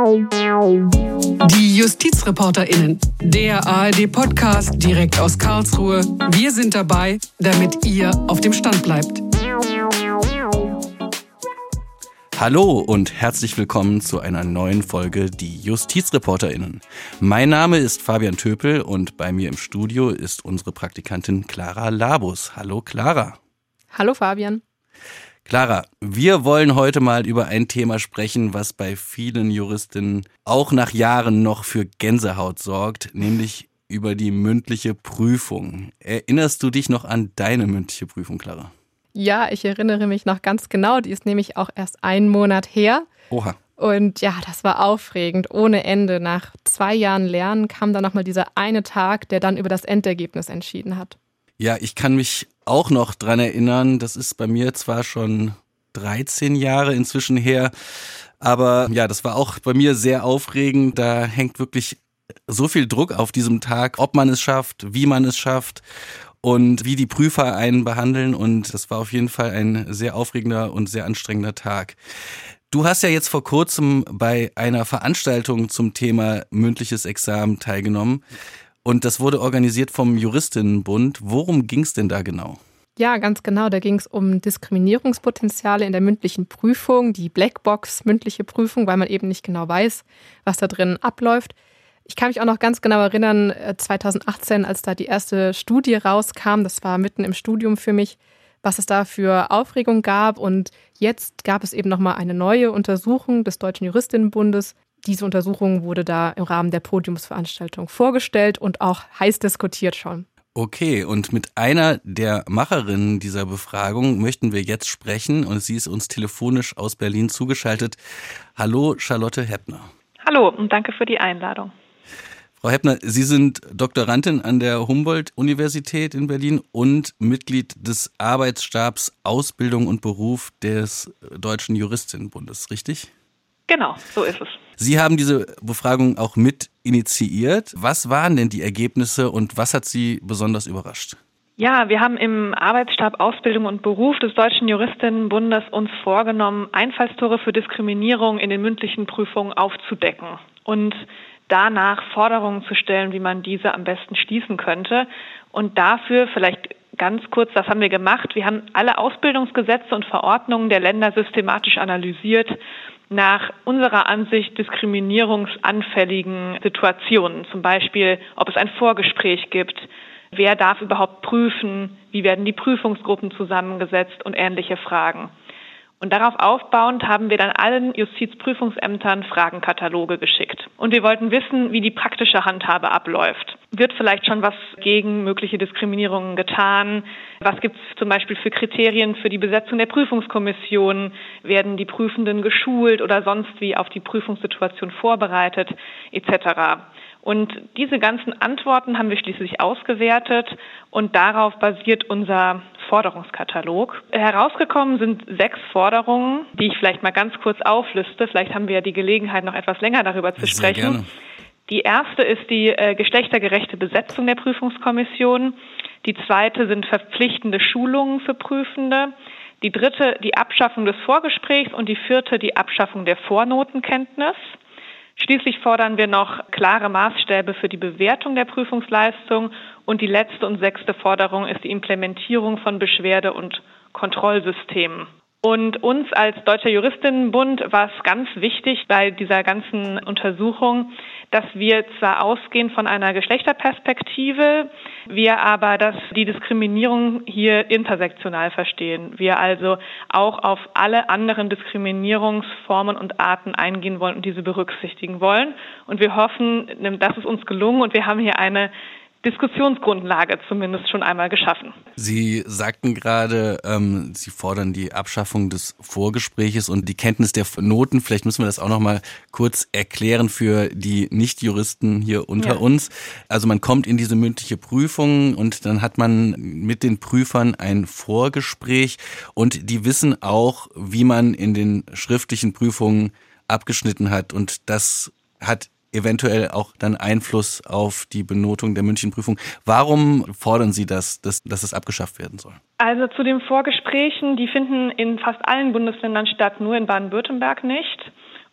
Die JustizreporterInnen, der ARD-Podcast direkt aus Karlsruhe. Wir sind dabei, damit ihr auf dem Stand bleibt. Hallo und herzlich willkommen zu einer neuen Folge Die JustizreporterInnen. Mein Name ist Fabian Töpel und bei mir im Studio ist unsere Praktikantin Clara Labus. Hallo Clara. Hallo Fabian. Clara, wir wollen heute mal über ein Thema sprechen, was bei vielen Juristinnen auch nach Jahren noch für Gänsehaut sorgt, nämlich über die mündliche Prüfung. Erinnerst du dich noch an deine mündliche Prüfung, Clara? Ja, ich erinnere mich noch ganz genau. Die ist nämlich auch erst einen Monat her. Oha. Und ja, das war aufregend, ohne Ende. Nach zwei Jahren Lernen kam dann nochmal dieser eine Tag, der dann über das Endergebnis entschieden hat. Ja, ich kann mich auch noch dran erinnern. Das ist bei mir zwar schon 13 Jahre inzwischen her, aber ja, das war auch bei mir sehr aufregend. Da hängt wirklich so viel Druck auf diesem Tag, ob man es schafft, wie man es schafft und wie die Prüfer einen behandeln. Und das war auf jeden Fall ein sehr aufregender und sehr anstrengender Tag. Du hast ja jetzt vor kurzem bei einer Veranstaltung zum Thema mündliches Examen teilgenommen. Und das wurde organisiert vom Juristinnenbund. Worum ging es denn da genau? Ja, ganz genau. Da ging es um Diskriminierungspotenziale in der mündlichen Prüfung, die Blackbox mündliche Prüfung, weil man eben nicht genau weiß, was da drin abläuft. Ich kann mich auch noch ganz genau erinnern, 2018, äh, als da die erste Studie rauskam, das war mitten im Studium für mich, was es da für Aufregung gab. Und jetzt gab es eben nochmal eine neue Untersuchung des Deutschen Juristinnenbundes, diese Untersuchung wurde da im Rahmen der Podiumsveranstaltung vorgestellt und auch heiß diskutiert schon. Okay, und mit einer der Macherinnen dieser Befragung möchten wir jetzt sprechen und sie ist uns telefonisch aus Berlin zugeschaltet. Hallo, Charlotte Heppner. Hallo und danke für die Einladung. Frau Heppner, Sie sind Doktorandin an der Humboldt-Universität in Berlin und Mitglied des Arbeitsstabs Ausbildung und Beruf des Deutschen Juristinnenbundes, richtig? Genau, so ist es. Sie haben diese Befragung auch mit initiiert. Was waren denn die Ergebnisse und was hat Sie besonders überrascht? Ja, wir haben im Arbeitsstab Ausbildung und Beruf des Deutschen Juristinnenbundes uns vorgenommen, Einfallstore für Diskriminierung in den mündlichen Prüfungen aufzudecken und danach Forderungen zu stellen, wie man diese am besten schließen könnte. Und dafür vielleicht ganz kurz, das haben wir gemacht. Wir haben alle Ausbildungsgesetze und Verordnungen der Länder systematisch analysiert nach unserer Ansicht diskriminierungsanfälligen Situationen. Zum Beispiel, ob es ein Vorgespräch gibt, wer darf überhaupt prüfen, wie werden die Prüfungsgruppen zusammengesetzt und ähnliche Fragen. Und darauf aufbauend haben wir dann allen Justizprüfungsämtern Fragenkataloge geschickt. Und wir wollten wissen, wie die praktische Handhabe abläuft. Wird vielleicht schon was gegen mögliche Diskriminierungen getan? Was gibt es zum Beispiel für Kriterien für die Besetzung der Prüfungskommission? Werden die Prüfenden geschult oder sonst wie auf die Prüfungssituation vorbereitet etc.? Und diese ganzen Antworten haben wir schließlich ausgewertet und darauf basiert unser Forderungskatalog. Herausgekommen sind sechs Forderungen, die ich vielleicht mal ganz kurz aufliste. Vielleicht haben wir ja die Gelegenheit, noch etwas länger darüber zu Sehr sprechen. Gerne. Die erste ist die äh, geschlechtergerechte Besetzung der Prüfungskommission. Die zweite sind verpflichtende Schulungen für Prüfende. Die dritte die Abschaffung des Vorgesprächs und die vierte die Abschaffung der Vornotenkenntnis. Schließlich fordern wir noch klare Maßstäbe für die Bewertung der Prüfungsleistung und die letzte und sechste Forderung ist die Implementierung von Beschwerde- und Kontrollsystemen. Und uns als Deutscher Juristinnenbund war es ganz wichtig bei dieser ganzen Untersuchung, dass wir zwar ausgehen von einer Geschlechterperspektive, wir aber dass die Diskriminierung hier intersektional verstehen. Wir also auch auf alle anderen Diskriminierungsformen und Arten eingehen wollen und diese berücksichtigen wollen. Und wir hoffen, das ist uns gelungen und wir haben hier eine Diskussionsgrundlage zumindest schon einmal geschaffen. Sie sagten gerade, ähm, Sie fordern die Abschaffung des Vorgespräches und die Kenntnis der Noten. Vielleicht müssen wir das auch noch mal kurz erklären für die Nichtjuristen hier unter ja. uns. Also man kommt in diese mündliche Prüfung und dann hat man mit den Prüfern ein Vorgespräch und die wissen auch, wie man in den schriftlichen Prüfungen abgeschnitten hat und das hat eventuell auch dann Einfluss auf die Benotung der Münchenprüfung. Warum fordern Sie das, dass, dass es abgeschafft werden soll? Also zu den Vorgesprächen, die finden in fast allen Bundesländern statt, nur in Baden-Württemberg nicht.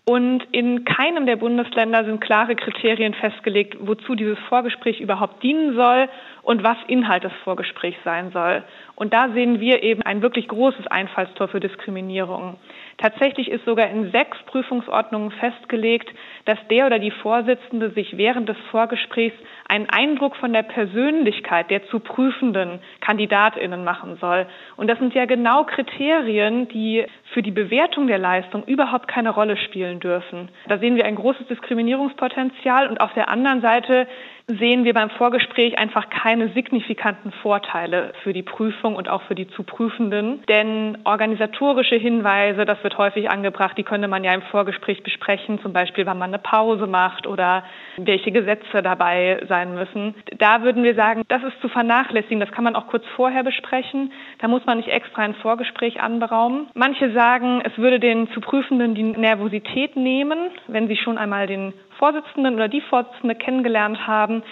Und in keinem der Bundesländer sind klare Kriterien festgelegt, wozu dieses Vorgespräch überhaupt dienen soll und was Inhalt des Vorgesprächs sein soll. Und da sehen wir eben ein wirklich großes Einfallstor für Diskriminierung. Tatsächlich ist sogar in sechs Prüfungsordnungen festgelegt, dass der oder die Vorsitzende sich während des Vorgesprächs einen Eindruck von der Persönlichkeit der zu prüfenden Kandidatinnen machen soll. Und das sind ja genau Kriterien, die für die Bewertung der Leistung überhaupt keine Rolle spielen dürfen. Da sehen wir ein großes Diskriminierungspotenzial und auf der anderen Seite sehen wir beim Vorgespräch einfach keine signifikanten Vorteile für die Prüfung und auch für die zu Prüfenden. Denn organisatorische Hinweise, das wird häufig angebracht, die könnte man ja im Vorgespräch besprechen, zum Beispiel, wann man eine Pause macht oder welche Gesetze dabei sein müssen. Da würden wir sagen, das ist zu vernachlässigen. Das kann man auch kurz vorher besprechen. Da muss man nicht extra ein Vorgespräch anberaumen. Manche sagen, es würde den zu Prüfenden die Nervosität nehmen, wenn sie schon einmal den Vorsitzenden oder die Vorsitzende kennengelernt haben.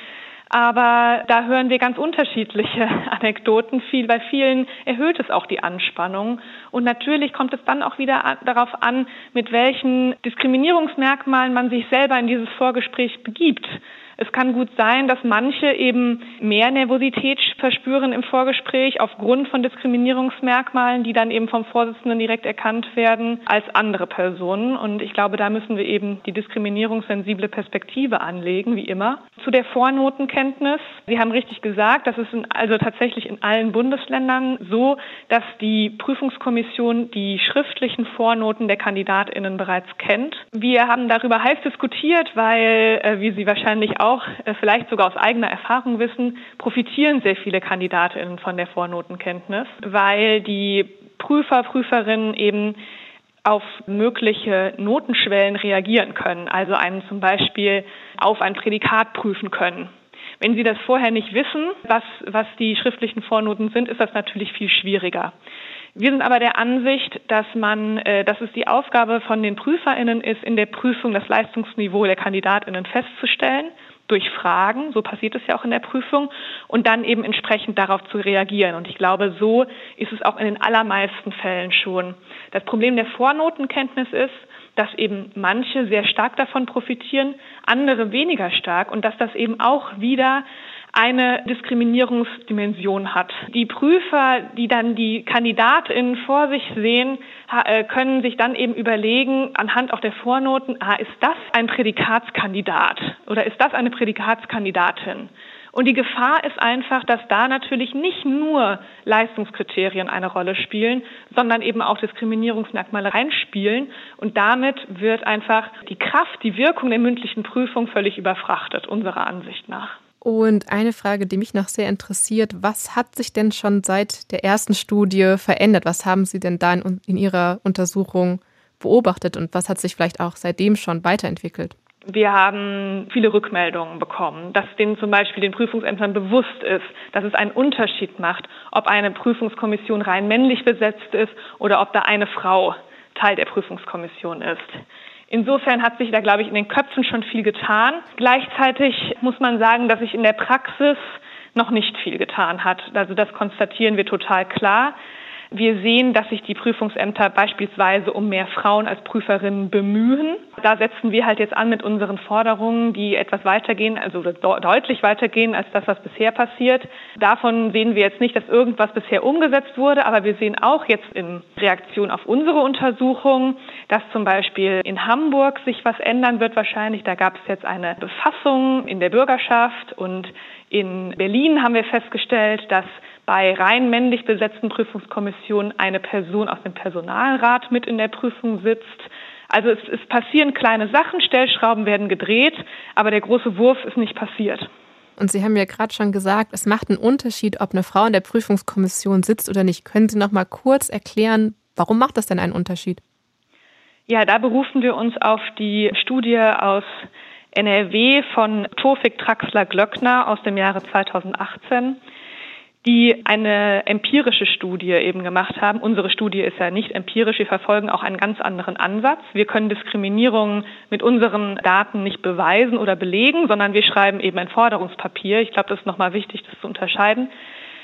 Aber da hören wir ganz unterschiedliche Anekdoten. Viel, bei vielen erhöht es auch die Anspannung. Und natürlich kommt es dann auch wieder darauf an, mit welchen Diskriminierungsmerkmalen man sich selber in dieses Vorgespräch begibt. Es kann gut sein, dass manche eben mehr Nervosität verspüren im Vorgespräch aufgrund von Diskriminierungsmerkmalen, die dann eben vom Vorsitzenden direkt erkannt werden, als andere Personen. Und ich glaube, da müssen wir eben die diskriminierungssensible Perspektive anlegen, wie immer. Zu der Vornotenkenntnis. Sie haben richtig gesagt, das ist in, also tatsächlich in allen Bundesländern so, dass die Prüfungskommission die schriftlichen Vornoten der KandidatInnen bereits kennt. Wir haben darüber heiß diskutiert, weil, äh, wie Sie wahrscheinlich äh, vielleicht sogar aus eigener Erfahrung wissen, profitieren sehr viele Kandidatinnen von der Vornotenkenntnis, weil die Prüfer, Prüferinnen eben auf mögliche Notenschwellen reagieren können, also einen zum Beispiel auf ein Prädikat prüfen können. Wenn Sie das vorher nicht wissen, was, was die schriftlichen Vornoten sind, ist das natürlich viel schwieriger. Wir sind aber der Ansicht, dass man, äh, dass es die Aufgabe von den PrüferInnen ist, in der Prüfung das Leistungsniveau der KandidatInnen festzustellen durch Fragen, so passiert es ja auch in der Prüfung, und dann eben entsprechend darauf zu reagieren. Und ich glaube, so ist es auch in den allermeisten Fällen schon. Das Problem der Vornotenkenntnis ist, dass eben manche sehr stark davon profitieren, andere weniger stark und dass das eben auch wieder eine Diskriminierungsdimension hat. Die Prüfer, die dann die Kandidatinnen vor sich sehen, äh, können sich dann eben überlegen, anhand auch der Vornoten, ah, ist das ein Prädikatskandidat oder ist das eine Prädikatskandidatin? Und die Gefahr ist einfach, dass da natürlich nicht nur Leistungskriterien eine Rolle spielen, sondern eben auch Diskriminierungsmerkmale reinspielen. Und damit wird einfach die Kraft, die Wirkung der mündlichen Prüfung völlig überfrachtet, unserer Ansicht nach. Und eine Frage, die mich noch sehr interessiert, was hat sich denn schon seit der ersten Studie verändert? Was haben Sie denn da in, in Ihrer Untersuchung beobachtet und was hat sich vielleicht auch seitdem schon weiterentwickelt? Wir haben viele Rückmeldungen bekommen, dass denen zum Beispiel den Prüfungsämtern bewusst ist, dass es einen Unterschied macht, ob eine Prüfungskommission rein männlich besetzt ist oder ob da eine Frau Teil der Prüfungskommission ist. Insofern hat sich da, glaube ich, in den Köpfen schon viel getan. Gleichzeitig muss man sagen, dass sich in der Praxis noch nicht viel getan hat. Also das konstatieren wir total klar. Wir sehen, dass sich die Prüfungsämter beispielsweise um mehr Frauen als Prüferinnen bemühen. Da setzen wir halt jetzt an mit unseren Forderungen, die etwas weitergehen, also deutlich weitergehen als das, was bisher passiert. Davon sehen wir jetzt nicht, dass irgendwas bisher umgesetzt wurde, aber wir sehen auch jetzt in Reaktion auf unsere Untersuchung, dass zum Beispiel in Hamburg sich was ändern wird wahrscheinlich. Da gab es jetzt eine Befassung in der Bürgerschaft und in Berlin haben wir festgestellt, dass bei rein männlich besetzten Prüfungskommissionen eine Person aus dem Personalrat mit in der Prüfung sitzt. Also es, es passieren kleine Sachen, Stellschrauben werden gedreht, aber der große Wurf ist nicht passiert. Und Sie haben ja gerade schon gesagt, es macht einen Unterschied, ob eine Frau in der Prüfungskommission sitzt oder nicht. Können Sie noch mal kurz erklären, warum macht das denn einen Unterschied? Ja, da berufen wir uns auf die Studie aus NRW von Tofik Traxler Glöckner aus dem Jahre 2018 die eine empirische Studie eben gemacht haben. Unsere Studie ist ja nicht empirisch, wir verfolgen auch einen ganz anderen Ansatz. Wir können Diskriminierung mit unseren Daten nicht beweisen oder belegen, sondern wir schreiben eben ein Forderungspapier. Ich glaube, das ist nochmal wichtig, das zu unterscheiden.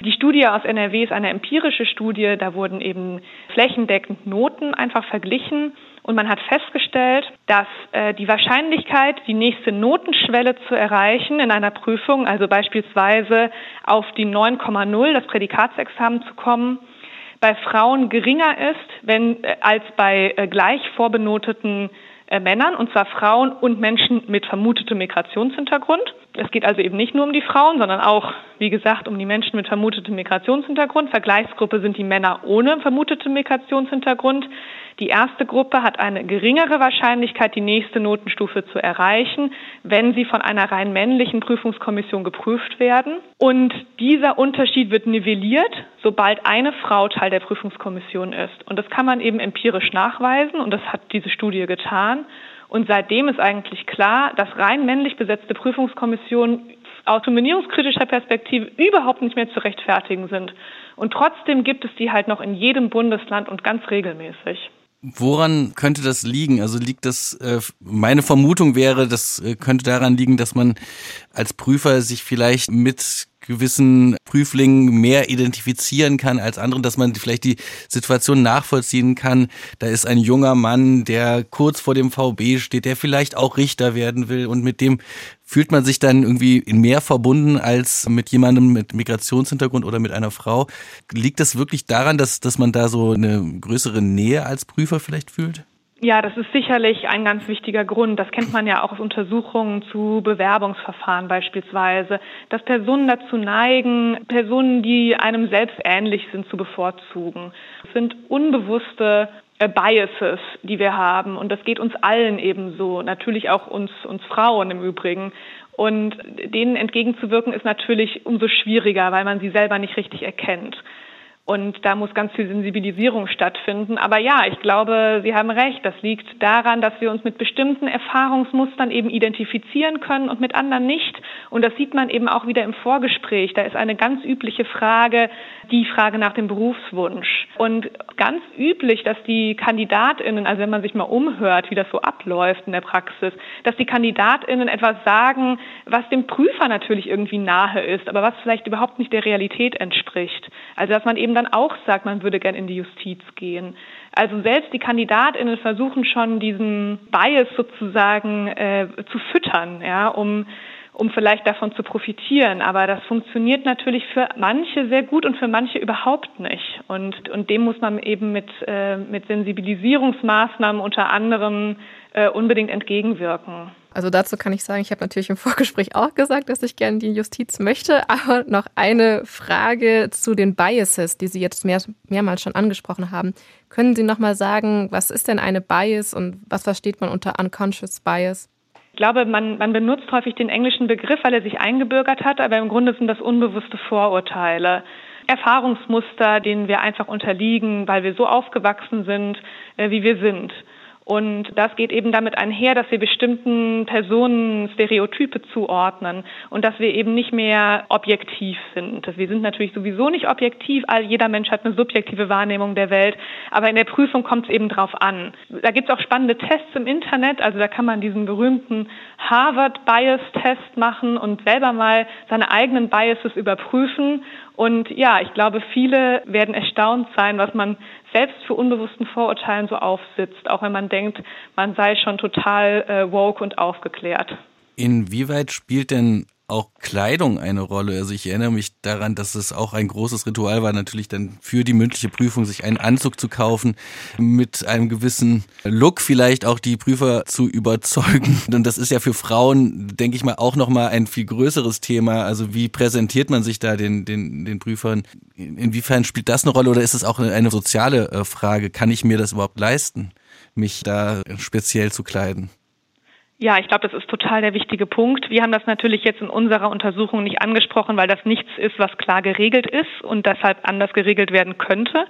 Die Studie aus NRW ist eine empirische Studie. Da wurden eben flächendeckend Noten einfach verglichen. Und man hat festgestellt, dass äh, die Wahrscheinlichkeit, die nächste Notenschwelle zu erreichen in einer Prüfung, also beispielsweise auf die 9,0, das Prädikatsexamen zu kommen, bei Frauen geringer ist, wenn äh, als bei äh, gleich vorbenoteten äh, Männern, und zwar Frauen und Menschen mit vermutetem Migrationshintergrund. Es geht also eben nicht nur um die Frauen, sondern auch, wie gesagt, um die Menschen mit vermutetem Migrationshintergrund. Vergleichsgruppe sind die Männer ohne vermutetem Migrationshintergrund. Die erste Gruppe hat eine geringere Wahrscheinlichkeit, die nächste Notenstufe zu erreichen, wenn sie von einer rein männlichen Prüfungskommission geprüft werden. Und dieser Unterschied wird nivelliert, sobald eine Frau Teil der Prüfungskommission ist. Und das kann man eben empirisch nachweisen und das hat diese Studie getan. Und seitdem ist eigentlich klar, dass rein männlich besetzte Prüfungskommissionen aus nominierungskritischer Perspektive überhaupt nicht mehr zu rechtfertigen sind. Und trotzdem gibt es die halt noch in jedem Bundesland und ganz regelmäßig. Woran könnte das liegen? Also liegt das, äh, meine Vermutung wäre, das äh, könnte daran liegen, dass man als Prüfer sich vielleicht mit gewissen Prüflingen mehr identifizieren kann als anderen, dass man vielleicht die Situation nachvollziehen kann. Da ist ein junger Mann, der kurz vor dem VB steht, der vielleicht auch Richter werden will und mit dem fühlt man sich dann irgendwie mehr verbunden als mit jemandem mit Migrationshintergrund oder mit einer Frau. Liegt das wirklich daran, dass, dass man da so eine größere Nähe als Prüfer vielleicht fühlt? Ja, das ist sicherlich ein ganz wichtiger Grund. Das kennt man ja auch aus Untersuchungen zu Bewerbungsverfahren beispielsweise, dass Personen dazu neigen, Personen, die einem selbst ähnlich sind, zu bevorzugen. Es sind unbewusste äh, Biases, die wir haben. Und das geht uns allen ebenso, natürlich auch uns, uns Frauen im Übrigen. Und denen entgegenzuwirken ist natürlich umso schwieriger, weil man sie selber nicht richtig erkennt. Und da muss ganz viel Sensibilisierung stattfinden. Aber ja, ich glaube, Sie haben recht. Das liegt daran, dass wir uns mit bestimmten Erfahrungsmustern eben identifizieren können und mit anderen nicht. Und das sieht man eben auch wieder im Vorgespräch. Da ist eine ganz übliche Frage, die Frage nach dem Berufswunsch. Und ganz üblich, dass die KandidatInnen, also wenn man sich mal umhört, wie das so abläuft in der Praxis, dass die KandidatInnen etwas sagen, was dem Prüfer natürlich irgendwie nahe ist, aber was vielleicht überhaupt nicht der Realität entspricht. Also dass man eben dann auch sagt, man würde gern in die Justiz gehen. Also selbst die KandidatInnen versuchen schon diesen Bias sozusagen äh, zu füttern, ja, um um vielleicht davon zu profitieren. Aber das funktioniert natürlich für manche sehr gut und für manche überhaupt nicht. Und, und dem muss man eben mit, äh, mit Sensibilisierungsmaßnahmen unter anderem äh, unbedingt entgegenwirken. Also dazu kann ich sagen, ich habe natürlich im Vorgespräch auch gesagt, dass ich gerne die Justiz möchte, aber noch eine Frage zu den Biases, die Sie jetzt mehr, mehrmals schon angesprochen haben. Können Sie noch mal sagen, was ist denn eine Bias und was versteht man unter unconscious bias? Ich glaube, man, man benutzt häufig den englischen Begriff, weil er sich eingebürgert hat, aber im Grunde sind das unbewusste Vorurteile. Erfahrungsmuster, denen wir einfach unterliegen, weil wir so aufgewachsen sind, äh, wie wir sind. Und das geht eben damit einher, dass wir bestimmten Personen Stereotype zuordnen und dass wir eben nicht mehr objektiv sind. Wir sind natürlich sowieso nicht objektiv, jeder Mensch hat eine subjektive Wahrnehmung der Welt, aber in der Prüfung kommt es eben drauf an. Da gibt es auch spannende Tests im Internet, also da kann man diesen berühmten Harvard Bias Test machen und selber mal seine eigenen Biases überprüfen und ja, ich glaube, viele werden erstaunt sein, was man selbst für unbewussten Vorurteilen so aufsitzt, auch wenn man denkt, man sei schon total äh, woke und aufgeklärt. Inwieweit spielt denn auch Kleidung eine Rolle. Also ich erinnere mich daran, dass es auch ein großes Ritual war, natürlich dann für die mündliche Prüfung sich einen Anzug zu kaufen, mit einem gewissen Look vielleicht auch die Prüfer zu überzeugen. Und das ist ja für Frauen, denke ich mal, auch nochmal ein viel größeres Thema. Also wie präsentiert man sich da den, den, den Prüfern? Inwiefern spielt das eine Rolle oder ist es auch eine soziale äh, Frage? Kann ich mir das überhaupt leisten, mich da speziell zu kleiden? Ja, ich glaube, das ist total der wichtige Punkt. Wir haben das natürlich jetzt in unserer Untersuchung nicht angesprochen, weil das nichts ist, was klar geregelt ist und deshalb anders geregelt werden könnte,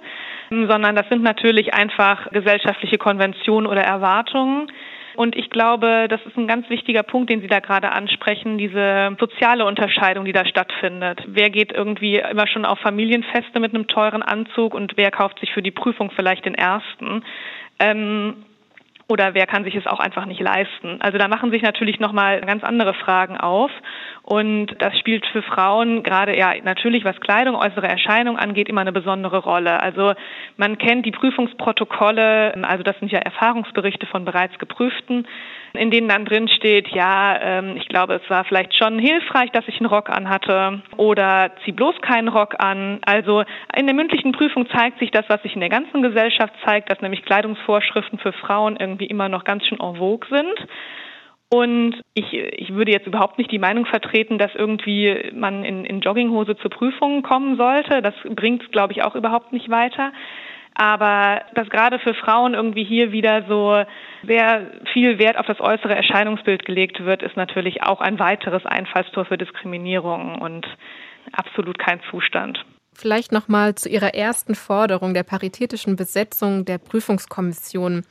sondern das sind natürlich einfach gesellschaftliche Konventionen oder Erwartungen. Und ich glaube, das ist ein ganz wichtiger Punkt, den Sie da gerade ansprechen, diese soziale Unterscheidung, die da stattfindet. Wer geht irgendwie immer schon auf Familienfeste mit einem teuren Anzug und wer kauft sich für die Prüfung vielleicht den ersten? Ähm, oder wer kann sich es auch einfach nicht leisten. Also da machen sich natürlich nochmal ganz andere Fragen auf. Und das spielt für Frauen gerade ja natürlich, was Kleidung, äußere Erscheinung angeht, immer eine besondere Rolle. Also man kennt die Prüfungsprotokolle, also das sind ja Erfahrungsberichte von bereits geprüften in denen dann drin steht, ja, ähm, ich glaube, es war vielleicht schon hilfreich, dass ich einen Rock anhatte oder zieh bloß keinen Rock an. Also in der mündlichen Prüfung zeigt sich das, was sich in der ganzen Gesellschaft zeigt, dass nämlich Kleidungsvorschriften für Frauen irgendwie immer noch ganz schön en vogue sind. Und ich, ich würde jetzt überhaupt nicht die Meinung vertreten, dass irgendwie man in, in Jogginghose zur Prüfung kommen sollte. Das bringt, glaube ich, auch überhaupt nicht weiter. Aber dass gerade für Frauen irgendwie hier wieder so sehr viel Wert auf das äußere Erscheinungsbild gelegt wird, ist natürlich auch ein weiteres Einfallstor für Diskriminierung und absolut kein Zustand. Vielleicht noch mal zu Ihrer ersten Forderung der paritätischen Besetzung der Prüfungskommission.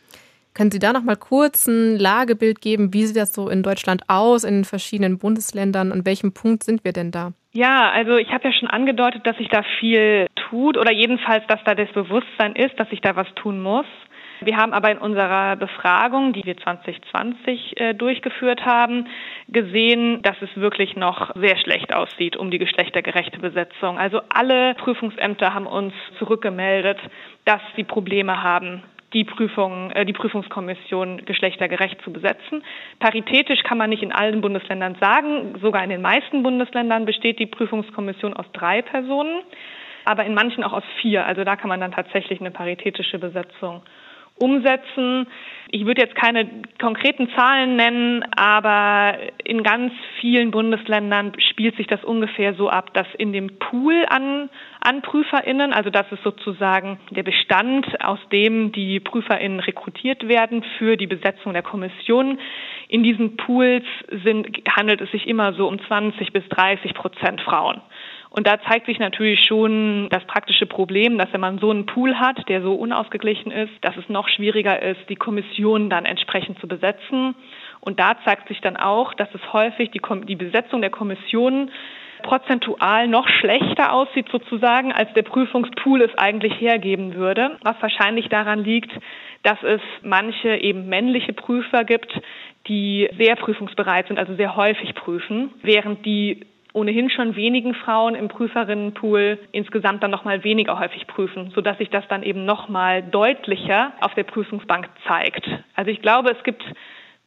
Können Sie da noch mal kurz ein Lagebild geben? Wie sieht das so in Deutschland aus, in den verschiedenen Bundesländern? An welchem Punkt sind wir denn da? Ja, also ich habe ja schon angedeutet, dass sich da viel tut oder jedenfalls, dass da das Bewusstsein ist, dass sich da was tun muss. Wir haben aber in unserer Befragung, die wir 2020 äh, durchgeführt haben, gesehen, dass es wirklich noch sehr schlecht aussieht um die geschlechtergerechte Besetzung. Also alle Prüfungsämter haben uns zurückgemeldet, dass sie Probleme haben, die Prüfung, äh, die Prüfungskommission geschlechtergerecht zu besetzen. Paritätisch kann man nicht in allen Bundesländern sagen. Sogar in den meisten Bundesländern besteht die Prüfungskommission aus drei Personen, aber in manchen auch aus vier. Also da kann man dann tatsächlich eine paritätische Besetzung umsetzen. Ich würde jetzt keine konkreten Zahlen nennen, aber in ganz vielen Bundesländern spielt sich das ungefähr so ab, dass in dem Pool an, an PrüferInnen, also das ist sozusagen der Bestand, aus dem die PrüferInnen rekrutiert werden für die Besetzung der Kommission, in diesen Pools sind, handelt es sich immer so um 20 bis 30 Prozent Frauen. Und da zeigt sich natürlich schon das praktische Problem, dass wenn man so einen Pool hat, der so unausgeglichen ist, dass es noch schwieriger ist, die Kommission dann entsprechend zu besetzen. Und da zeigt sich dann auch, dass es häufig die, die Besetzung der Kommission prozentual noch schlechter aussieht sozusagen, als der Prüfungspool es eigentlich hergeben würde, was wahrscheinlich daran liegt, dass es manche eben männliche Prüfer gibt, die sehr prüfungsbereit sind, also sehr häufig prüfen, während die ohnehin schon wenigen Frauen im Prüferinnenpool insgesamt dann nochmal weniger häufig prüfen, sodass sich das dann eben nochmal deutlicher auf der Prüfungsbank zeigt. Also ich glaube, es gibt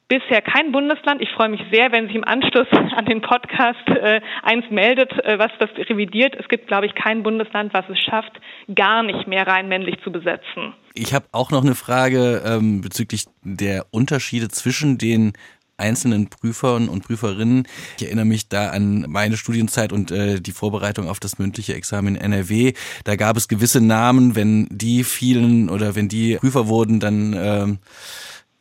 bisher kein Bundesland. Ich freue mich sehr, wenn sich im Anschluss an den Podcast äh, eins meldet, äh, was das revidiert. Es gibt, glaube ich, kein Bundesland, was es schafft, gar nicht mehr rein männlich zu besetzen. Ich habe auch noch eine Frage ähm, bezüglich der Unterschiede zwischen den einzelnen Prüfern und Prüferinnen. Ich erinnere mich da an meine Studienzeit und äh, die Vorbereitung auf das mündliche Examen in NRW. Da gab es gewisse Namen, wenn die fielen oder wenn die Prüfer wurden, dann ähm,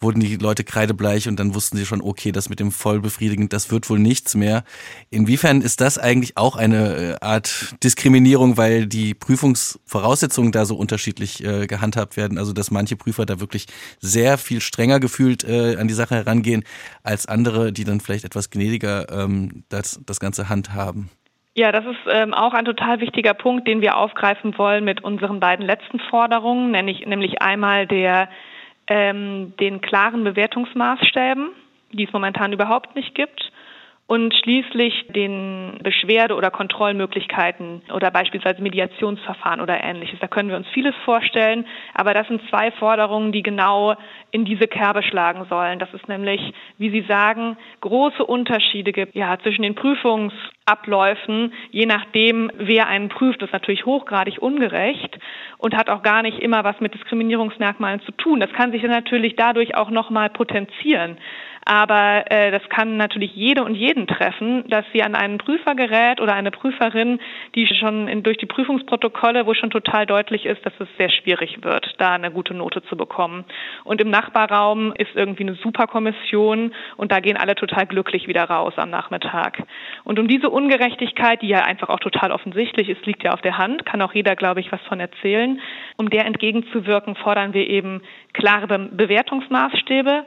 wurden die Leute kreidebleich und dann wussten sie schon, okay, das mit dem vollbefriedigend, das wird wohl nichts mehr. Inwiefern ist das eigentlich auch eine äh, Art Diskriminierung, weil die Prüfungsvoraussetzungen da so unterschiedlich äh, gehandhabt werden? Also dass manche Prüfer da wirklich sehr viel strenger gefühlt äh, an die Sache herangehen als andere, die dann vielleicht etwas gnädiger ähm, das, das Ganze handhaben. Ja, das ist ähm, auch ein total wichtiger Punkt, den wir aufgreifen wollen mit unseren beiden letzten Forderungen, nämlich, nämlich einmal der ähm, den klaren Bewertungsmaßstäben, die es momentan überhaupt nicht gibt, und schließlich den Beschwerde- oder Kontrollmöglichkeiten oder beispielsweise Mediationsverfahren oder ähnliches. Da können wir uns vieles vorstellen, aber das sind zwei Forderungen, die genau in diese Kerbe schlagen sollen. Das ist nämlich, wie Sie sagen, große Unterschiede gibt ja, zwischen den Prüfungsabläufen, je nachdem, wer einen prüft. Ist natürlich hochgradig ungerecht und hat auch gar nicht immer was mit Diskriminierungsmerkmalen zu tun. Das kann sich natürlich dadurch auch nochmal potenzieren. Aber äh, das kann natürlich jede und jeden treffen, dass sie an einen Prüfer gerät oder eine Prüferin, die schon in, durch die Prüfungsprotokolle, wo schon total deutlich ist, dass es sehr schwierig wird, da eine gute Note zu bekommen. Und im Nachbarraum ist irgendwie eine Superkommission und da gehen alle total glücklich wieder raus am Nachmittag. Und um diese Ungerechtigkeit, die ja einfach auch total offensichtlich ist, liegt ja auf der Hand, kann auch jeder, glaube ich, was von erzählen. Um der entgegenzuwirken, fordern wir eben klare Bewertungsmaßstäbe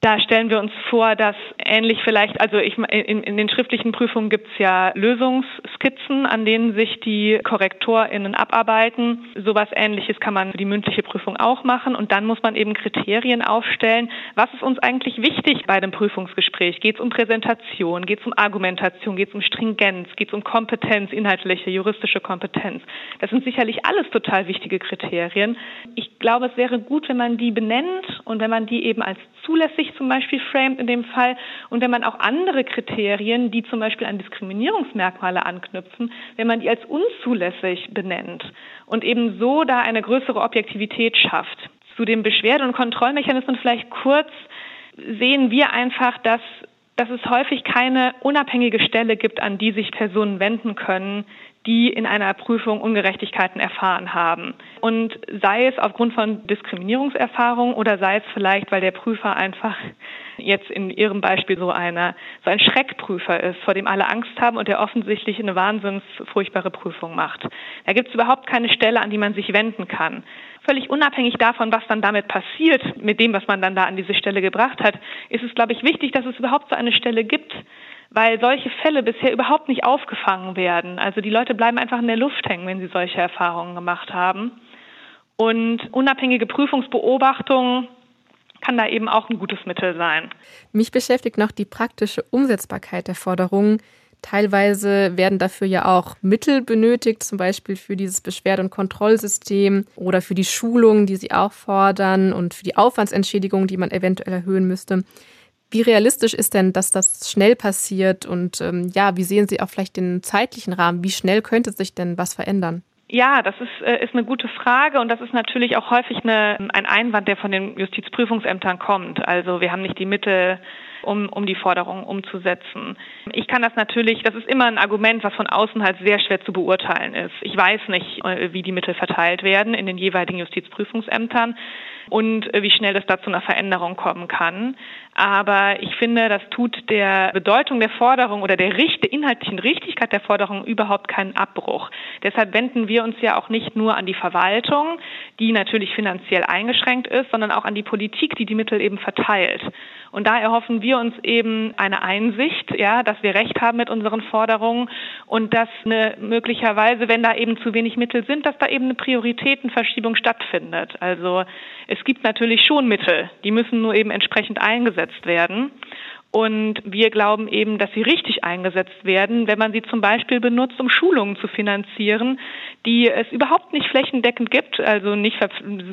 Da stellen wir uns vor, dass ähnlich vielleicht, also ich, in, in den schriftlichen Prüfungen gibt es ja Lösungsskizzen, an denen sich die KorrektorInnen abarbeiten. Sowas ähnliches kann man für die mündliche Prüfung auch machen. Und dann muss man eben Kriterien aufstellen. Was ist uns eigentlich wichtig bei dem Prüfungsgespräch? Geht es um Präsentation? Geht es um Argumentation? Geht es um Stringenz? Geht es um Kompetenz, inhaltliche, juristische Kompetenz? Das sind sicherlich alles total wichtige Kriterien. Ich glaube, es wäre gut, wenn man die benennt und wenn man die eben als zulässig zum Beispiel framed in dem Fall und wenn man auch andere Kriterien, die zum Beispiel an Diskriminierungsmerkmale anknüpfen, wenn man die als unzulässig benennt und eben so da eine größere Objektivität schafft. Zu den Beschwerde- und Kontrollmechanismen vielleicht kurz sehen wir einfach, dass dass es häufig keine unabhängige Stelle gibt, an die sich Personen wenden können, die in einer Prüfung Ungerechtigkeiten erfahren haben. Und sei es aufgrund von Diskriminierungserfahrungen oder sei es vielleicht, weil der Prüfer einfach jetzt in Ihrem Beispiel so einer, so ein Schreckprüfer ist, vor dem alle Angst haben und der offensichtlich eine wahnsinns furchtbare Prüfung macht. Da gibt es überhaupt keine Stelle, an die man sich wenden kann. Völlig unabhängig davon, was dann damit passiert, mit dem, was man dann da an diese Stelle gebracht hat, ist es, glaube ich, wichtig, dass es überhaupt so eine Stelle gibt, weil solche Fälle bisher überhaupt nicht aufgefangen werden. Also die Leute bleiben einfach in der Luft hängen, wenn sie solche Erfahrungen gemacht haben. Und unabhängige Prüfungsbeobachtung kann da eben auch ein gutes Mittel sein. Mich beschäftigt noch die praktische Umsetzbarkeit der Forderungen. Teilweise werden dafür ja auch Mittel benötigt, zum Beispiel für dieses Beschwerde- und Kontrollsystem oder für die Schulungen, die Sie auch fordern und für die Aufwandsentschädigung, die man eventuell erhöhen müsste. Wie realistisch ist denn, dass das schnell passiert? Und ähm, ja, wie sehen Sie auch vielleicht den zeitlichen Rahmen? Wie schnell könnte sich denn was verändern? Ja, das ist, äh, ist eine gute Frage und das ist natürlich auch häufig eine, ein Einwand, der von den Justizprüfungsämtern kommt. Also wir haben nicht die Mittel, um, um die Forderungen umzusetzen. Ich kann das natürlich, das ist immer ein Argument, was von außen halt sehr schwer zu beurteilen ist. Ich weiß nicht, äh, wie die Mittel verteilt werden in den jeweiligen Justizprüfungsämtern und äh, wie schnell es da zu einer Veränderung kommen kann. Aber ich finde, das tut der Bedeutung der Forderung oder der Richt inhaltlichen Richtigkeit der Forderung überhaupt keinen Abbruch. Deshalb wenden wir uns ja auch nicht nur an die Verwaltung, die natürlich finanziell eingeschränkt ist, sondern auch an die Politik, die die Mittel eben verteilt. Und da erhoffen wir uns eben eine Einsicht, ja, dass wir Recht haben mit unseren Forderungen und dass eine, möglicherweise, wenn da eben zu wenig Mittel sind, dass da eben eine Prioritätenverschiebung stattfindet. Also es gibt natürlich schon Mittel, die müssen nur eben entsprechend eingesetzt werden. Und wir glauben eben, dass sie richtig eingesetzt werden, wenn man sie zum Beispiel benutzt, um Schulungen zu finanzieren, die es überhaupt nicht flächendeckend gibt. Also nicht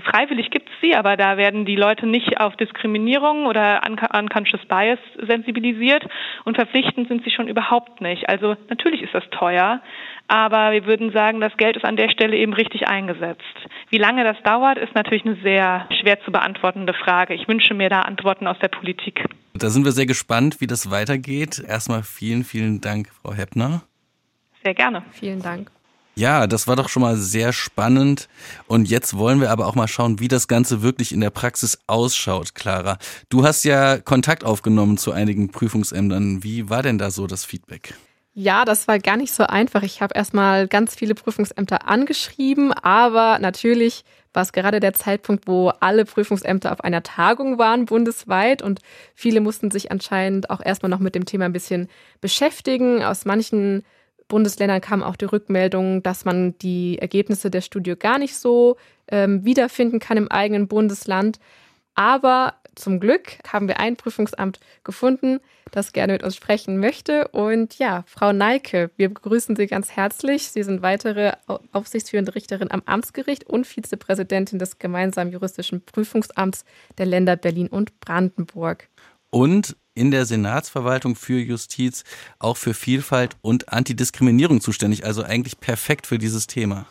freiwillig gibt es sie, aber da werden die Leute nicht auf Diskriminierung oder unconscious bias sensibilisiert und verpflichtend sind sie schon überhaupt nicht. Also natürlich ist das teuer, aber wir würden sagen, das Geld ist an der Stelle eben richtig eingesetzt. Wie lange das dauert, ist natürlich eine sehr schwer zu beantwortende Frage. Ich wünsche mir da Antworten aus der Politik. Da sind wir sehr gespannt, wie das weitergeht. Erstmal vielen, vielen Dank, Frau Heppner. Sehr gerne. Vielen Dank. Ja, das war doch schon mal sehr spannend. Und jetzt wollen wir aber auch mal schauen, wie das Ganze wirklich in der Praxis ausschaut, Clara. Du hast ja Kontakt aufgenommen zu einigen Prüfungsämtern. Wie war denn da so das Feedback? Ja, das war gar nicht so einfach. Ich habe erstmal ganz viele Prüfungsämter angeschrieben, aber natürlich war es gerade der Zeitpunkt, wo alle Prüfungsämter auf einer Tagung waren bundesweit und viele mussten sich anscheinend auch erstmal noch mit dem Thema ein bisschen beschäftigen. Aus manchen Bundesländern kam auch die Rückmeldung, dass man die Ergebnisse der Studie gar nicht so ähm, wiederfinden kann im eigenen Bundesland. Aber zum Glück haben wir ein Prüfungsamt gefunden, das gerne mit uns sprechen möchte. Und ja, Frau Neike, wir begrüßen Sie ganz herzlich. Sie sind weitere aufsichtsführende Richterin am Amtsgericht und Vizepräsidentin des gemeinsamen juristischen Prüfungsamts der Länder Berlin und Brandenburg. Und in der Senatsverwaltung für Justiz auch für Vielfalt und Antidiskriminierung zuständig. Also eigentlich perfekt für dieses Thema.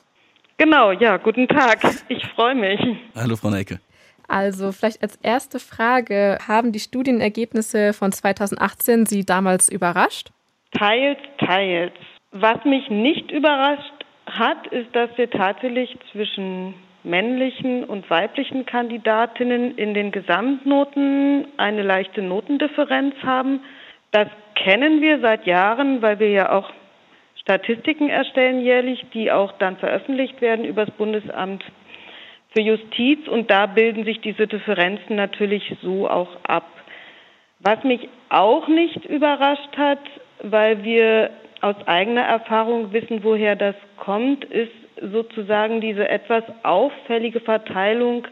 Genau, ja, guten Tag. Ich freue mich. Hallo, Frau Neike. Also vielleicht als erste Frage, haben die Studienergebnisse von 2018 Sie damals überrascht? Teils, teils. Was mich nicht überrascht hat, ist, dass wir tatsächlich zwischen männlichen und weiblichen Kandidatinnen in den Gesamtnoten eine leichte Notendifferenz haben. Das kennen wir seit Jahren, weil wir ja auch Statistiken erstellen jährlich, die auch dann veröffentlicht werden über das Bundesamt für Justiz und da bilden sich diese Differenzen natürlich so auch ab. Was mich auch nicht überrascht hat, weil wir aus eigener Erfahrung wissen, woher das kommt, ist sozusagen diese etwas auffällige Verteilung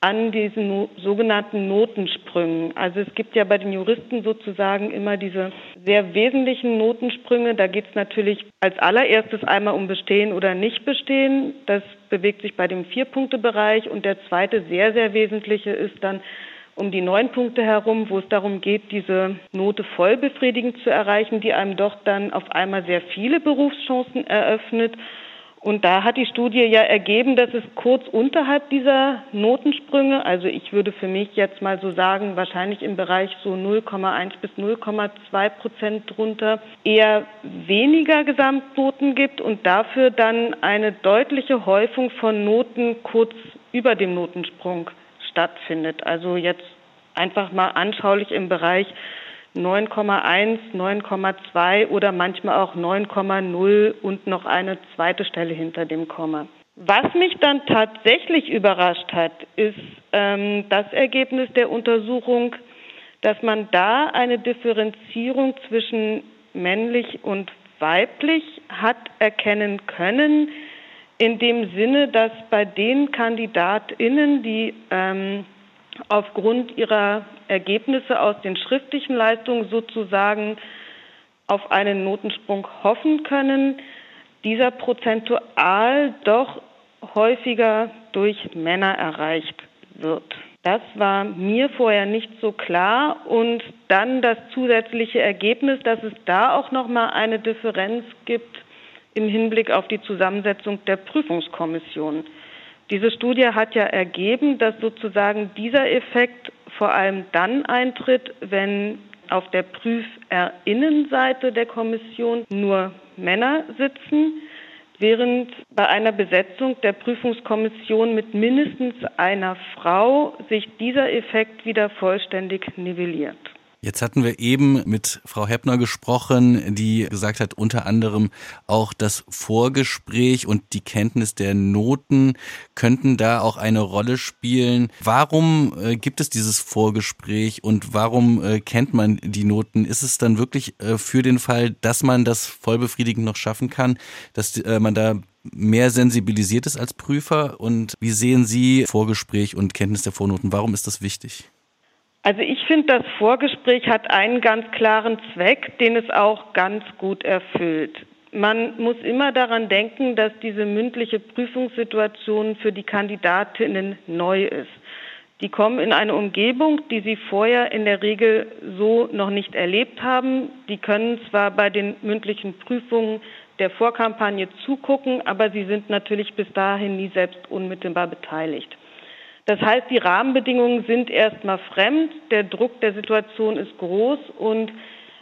an diesen no sogenannten Notensprüngen. Also es gibt ja bei den Juristen sozusagen immer diese sehr wesentlichen Notensprünge. Da geht es natürlich als allererstes einmal um Bestehen oder Nicht-Bestehen. Das bewegt sich bei dem Vier-Punkte-Bereich. Und der zweite sehr, sehr wesentliche ist dann um die neun Punkte herum, wo es darum geht, diese Note voll befriedigend zu erreichen, die einem doch dann auf einmal sehr viele Berufschancen eröffnet. Und da hat die Studie ja ergeben, dass es kurz unterhalb dieser Notensprünge, also ich würde für mich jetzt mal so sagen, wahrscheinlich im Bereich so 0,1 bis 0,2 Prozent drunter, eher weniger Gesamtnoten gibt und dafür dann eine deutliche Häufung von Noten kurz über dem Notensprung stattfindet. Also jetzt einfach mal anschaulich im Bereich 9,1, 9,2 oder manchmal auch 9,0 und noch eine zweite Stelle hinter dem Komma. Was mich dann tatsächlich überrascht hat, ist ähm, das Ergebnis der Untersuchung, dass man da eine Differenzierung zwischen männlich und weiblich hat erkennen können, in dem Sinne, dass bei den Kandidatinnen, die ähm, aufgrund ihrer Ergebnisse aus den schriftlichen Leistungen sozusagen auf einen Notensprung hoffen können, dieser prozentual doch häufiger durch Männer erreicht wird. Das war mir vorher nicht so klar und dann das zusätzliche Ergebnis, dass es da auch noch mal eine Differenz gibt im Hinblick auf die Zusammensetzung der Prüfungskommission. Diese Studie hat ja ergeben, dass sozusagen dieser Effekt vor allem dann eintritt, wenn auf der Prüferinnenseite der Kommission nur Männer sitzen, während bei einer Besetzung der Prüfungskommission mit mindestens einer Frau sich dieser Effekt wieder vollständig nivelliert. Jetzt hatten wir eben mit Frau Heppner gesprochen, die gesagt hat, unter anderem auch das Vorgespräch und die Kenntnis der Noten könnten da auch eine Rolle spielen. Warum äh, gibt es dieses Vorgespräch und warum äh, kennt man die Noten? Ist es dann wirklich äh, für den Fall, dass man das vollbefriedigend noch schaffen kann, dass äh, man da mehr sensibilisiert ist als Prüfer? Und wie sehen Sie Vorgespräch und Kenntnis der Vornoten? Warum ist das wichtig? Also ich finde, das Vorgespräch hat einen ganz klaren Zweck, den es auch ganz gut erfüllt. Man muss immer daran denken, dass diese mündliche Prüfungssituation für die Kandidatinnen neu ist. Die kommen in eine Umgebung, die sie vorher in der Regel so noch nicht erlebt haben. Die können zwar bei den mündlichen Prüfungen der Vorkampagne zugucken, aber sie sind natürlich bis dahin nie selbst unmittelbar beteiligt. Das heißt, die Rahmenbedingungen sind erstmal fremd, der Druck der Situation ist groß und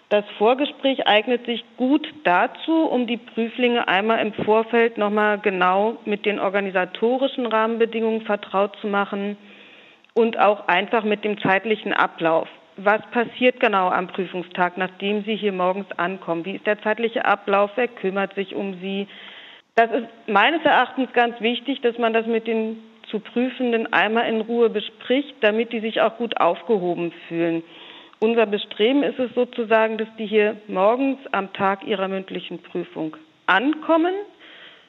das Vorgespräch eignet sich gut dazu, um die Prüflinge einmal im Vorfeld nochmal genau mit den organisatorischen Rahmenbedingungen vertraut zu machen und auch einfach mit dem zeitlichen Ablauf. Was passiert genau am Prüfungstag, nachdem Sie hier morgens ankommen? Wie ist der zeitliche Ablauf? Wer kümmert sich um Sie? Das ist meines Erachtens ganz wichtig, dass man das mit den zu Prüfenden einmal in Ruhe bespricht, damit die sich auch gut aufgehoben fühlen. Unser Bestreben ist es sozusagen, dass die hier morgens am Tag ihrer mündlichen Prüfung ankommen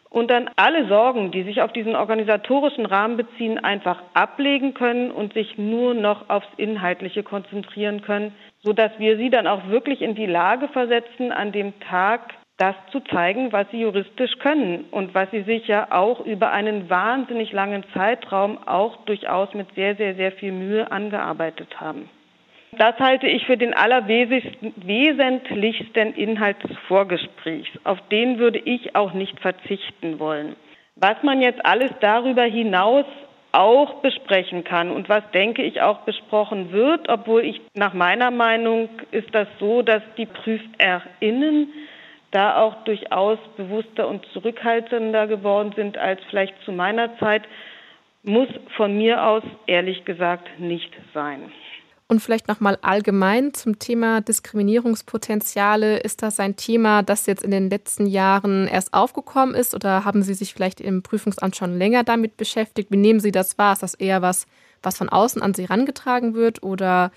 und dann alle Sorgen, die sich auf diesen organisatorischen Rahmen beziehen, einfach ablegen können und sich nur noch aufs Inhaltliche konzentrieren können, sodass wir sie dann auch wirklich in die Lage versetzen, an dem Tag das zu zeigen, was sie juristisch können und was sie sich ja auch über einen wahnsinnig langen Zeitraum auch durchaus mit sehr, sehr, sehr viel Mühe angearbeitet haben. Das halte ich für den allerwesentlichsten Inhalt des Vorgesprächs. Auf den würde ich auch nicht verzichten wollen. Was man jetzt alles darüber hinaus auch besprechen kann und was, denke ich, auch besprochen wird, obwohl ich nach meiner Meinung ist das so, dass die PrüferInnen da auch durchaus bewusster und zurückhaltender geworden sind als vielleicht zu meiner Zeit, muss von mir aus ehrlich gesagt nicht sein. Und vielleicht nochmal allgemein zum Thema Diskriminierungspotenziale. Ist das ein Thema, das jetzt in den letzten Jahren erst aufgekommen ist oder haben Sie sich vielleicht im Prüfungsamt schon länger damit beschäftigt? Wie nehmen Sie das wahr? Ist das eher was, was von außen an Sie herangetragen wird oder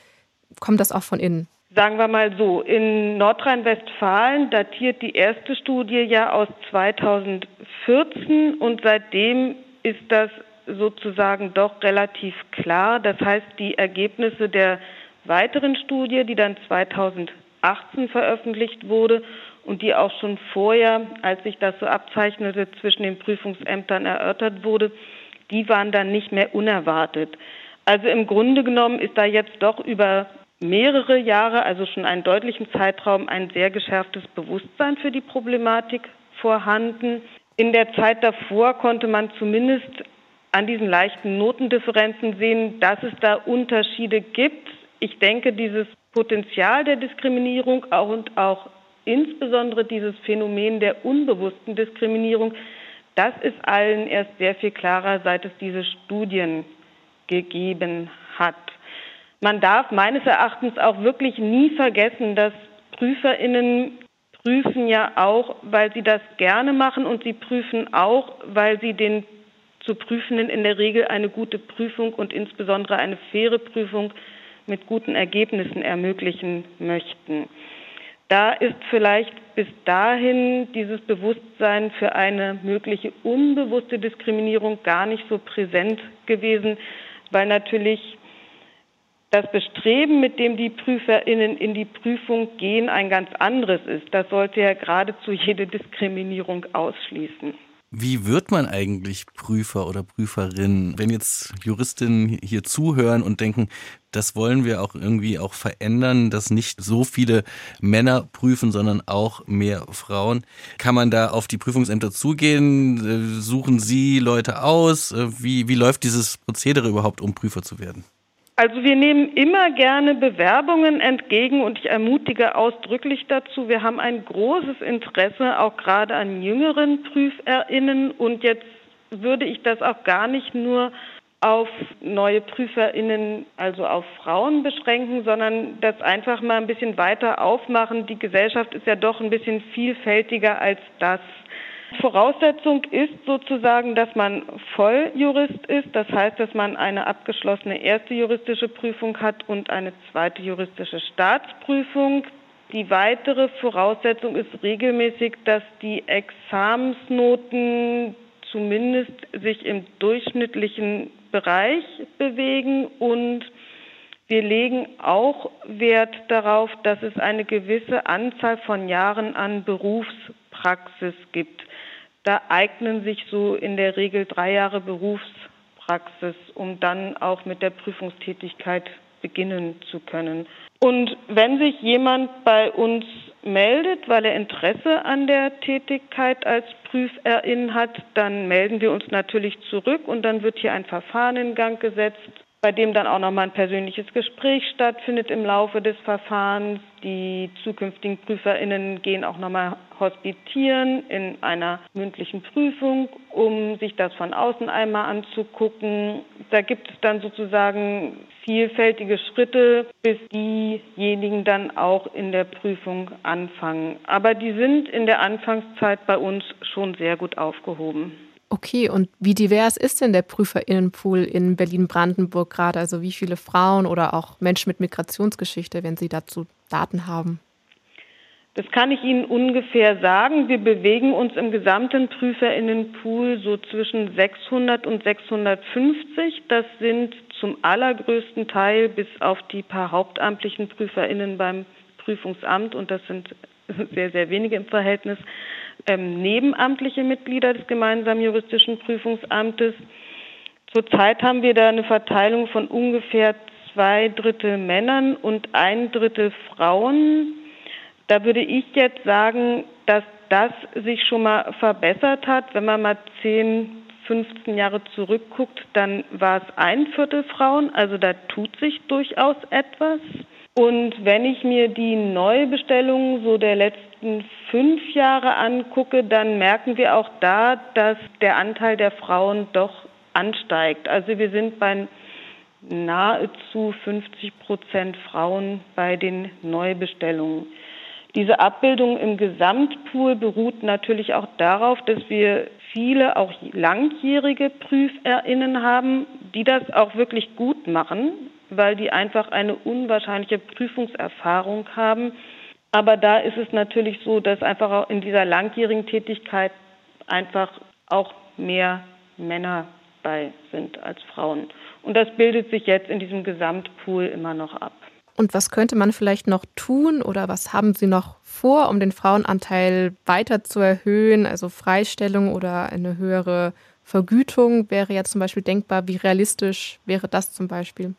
kommt das auch von innen? Sagen wir mal so, in Nordrhein-Westfalen datiert die erste Studie ja aus 2014 und seitdem ist das sozusagen doch relativ klar. Das heißt, die Ergebnisse der weiteren Studie, die dann 2018 veröffentlicht wurde und die auch schon vorher, als sich das so abzeichnete, zwischen den Prüfungsämtern erörtert wurde, die waren dann nicht mehr unerwartet. Also im Grunde genommen ist da jetzt doch über mehrere Jahre, also schon einen deutlichen Zeitraum, ein sehr geschärftes Bewusstsein für die Problematik vorhanden. In der Zeit davor konnte man zumindest an diesen leichten Notendifferenzen sehen, dass es da Unterschiede gibt. Ich denke, dieses Potenzial der Diskriminierung und auch insbesondere dieses Phänomen der unbewussten Diskriminierung, das ist allen erst sehr viel klarer, seit es diese Studien gegeben hat. Man darf meines Erachtens auch wirklich nie vergessen, dass Prüferinnen prüfen ja auch, weil sie das gerne machen und sie prüfen auch, weil sie den zu Prüfenden in der Regel eine gute Prüfung und insbesondere eine faire Prüfung mit guten Ergebnissen ermöglichen möchten. Da ist vielleicht bis dahin dieses Bewusstsein für eine mögliche unbewusste Diskriminierung gar nicht so präsent gewesen, weil natürlich das Bestreben, mit dem die PrüferInnen in die Prüfung gehen, ein ganz anderes ist. Das sollte ja geradezu jede Diskriminierung ausschließen. Wie wird man eigentlich Prüfer oder Prüferin? Wenn jetzt Juristinnen hier zuhören und denken, das wollen wir auch irgendwie auch verändern, dass nicht so viele Männer prüfen, sondern auch mehr Frauen. Kann man da auf die Prüfungsämter zugehen? Suchen Sie Leute aus? Wie, wie läuft dieses Prozedere überhaupt, um Prüfer zu werden? Also wir nehmen immer gerne Bewerbungen entgegen und ich ermutige ausdrücklich dazu. Wir haben ein großes Interesse auch gerade an jüngeren Prüferinnen und jetzt würde ich das auch gar nicht nur auf neue Prüferinnen, also auf Frauen beschränken, sondern das einfach mal ein bisschen weiter aufmachen. Die Gesellschaft ist ja doch ein bisschen vielfältiger als das. Voraussetzung ist sozusagen, dass man Volljurist ist. Das heißt, dass man eine abgeschlossene erste juristische Prüfung hat und eine zweite juristische Staatsprüfung. Die weitere Voraussetzung ist regelmäßig, dass die Examensnoten zumindest sich im durchschnittlichen Bereich bewegen und wir legen auch Wert darauf, dass es eine gewisse Anzahl von Jahren an Berufspraxis gibt. Da eignen sich so in der Regel drei Jahre Berufspraxis, um dann auch mit der Prüfungstätigkeit beginnen zu können. Und wenn sich jemand bei uns meldet, weil er Interesse an der Tätigkeit als Prüferin hat, dann melden wir uns natürlich zurück und dann wird hier ein Verfahren in Gang gesetzt, bei dem dann auch nochmal ein persönliches Gespräch stattfindet im Laufe des Verfahrens. Die zukünftigen PrüferInnen gehen auch nochmal hospitieren in einer mündlichen Prüfung, um sich das von außen einmal anzugucken. Da gibt es dann sozusagen vielfältige Schritte, bis diejenigen dann auch in der Prüfung anfangen. Aber die sind in der Anfangszeit bei uns schon sehr gut aufgehoben. Okay, und wie divers ist denn der Prüferinnenpool in Berlin-Brandenburg gerade? Also wie viele Frauen oder auch Menschen mit Migrationsgeschichte, wenn Sie dazu Daten haben? Das kann ich Ihnen ungefähr sagen. Wir bewegen uns im gesamten Prüferinnenpool so zwischen 600 und 650. Das sind zum allergrößten Teil bis auf die paar hauptamtlichen Prüferinnen beim Prüfungsamt und das sind sehr, sehr wenige im Verhältnis ähm, nebenamtliche Mitglieder des gemeinsamen juristischen Prüfungsamtes. Zurzeit haben wir da eine Verteilung von ungefähr zwei Drittel Männern und ein Drittel Frauen. Da würde ich jetzt sagen, dass das sich schon mal verbessert hat. Wenn man mal 10, 15 Jahre zurückguckt, dann war es ein Viertel Frauen. Also da tut sich durchaus etwas. Und wenn ich mir die Neubestellungen so der letzten fünf Jahre angucke, dann merken wir auch da, dass der Anteil der Frauen doch ansteigt. Also wir sind bei nahezu 50 Prozent Frauen bei den Neubestellungen. Diese Abbildung im Gesamtpool beruht natürlich auch darauf, dass wir viele auch langjährige PrüferInnen haben, die das auch wirklich gut machen. Weil die einfach eine unwahrscheinliche Prüfungserfahrung haben. Aber da ist es natürlich so, dass einfach auch in dieser langjährigen Tätigkeit einfach auch mehr Männer bei sind als Frauen. Und das bildet sich jetzt in diesem Gesamtpool immer noch ab. Und was könnte man vielleicht noch tun oder was haben Sie noch vor, um den Frauenanteil weiter zu erhöhen? Also Freistellung oder eine höhere Vergütung wäre ja zum Beispiel denkbar. Wie realistisch wäre das zum Beispiel?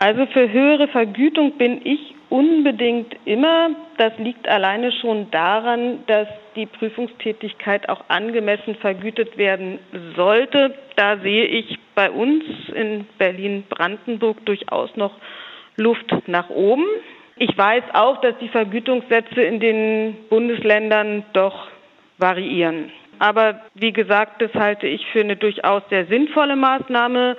Also für höhere Vergütung bin ich unbedingt immer. Das liegt alleine schon daran, dass die Prüfungstätigkeit auch angemessen vergütet werden sollte. Da sehe ich bei uns in Berlin-Brandenburg durchaus noch Luft nach oben. Ich weiß auch, dass die Vergütungssätze in den Bundesländern doch variieren. Aber wie gesagt, das halte ich für eine durchaus sehr sinnvolle Maßnahme,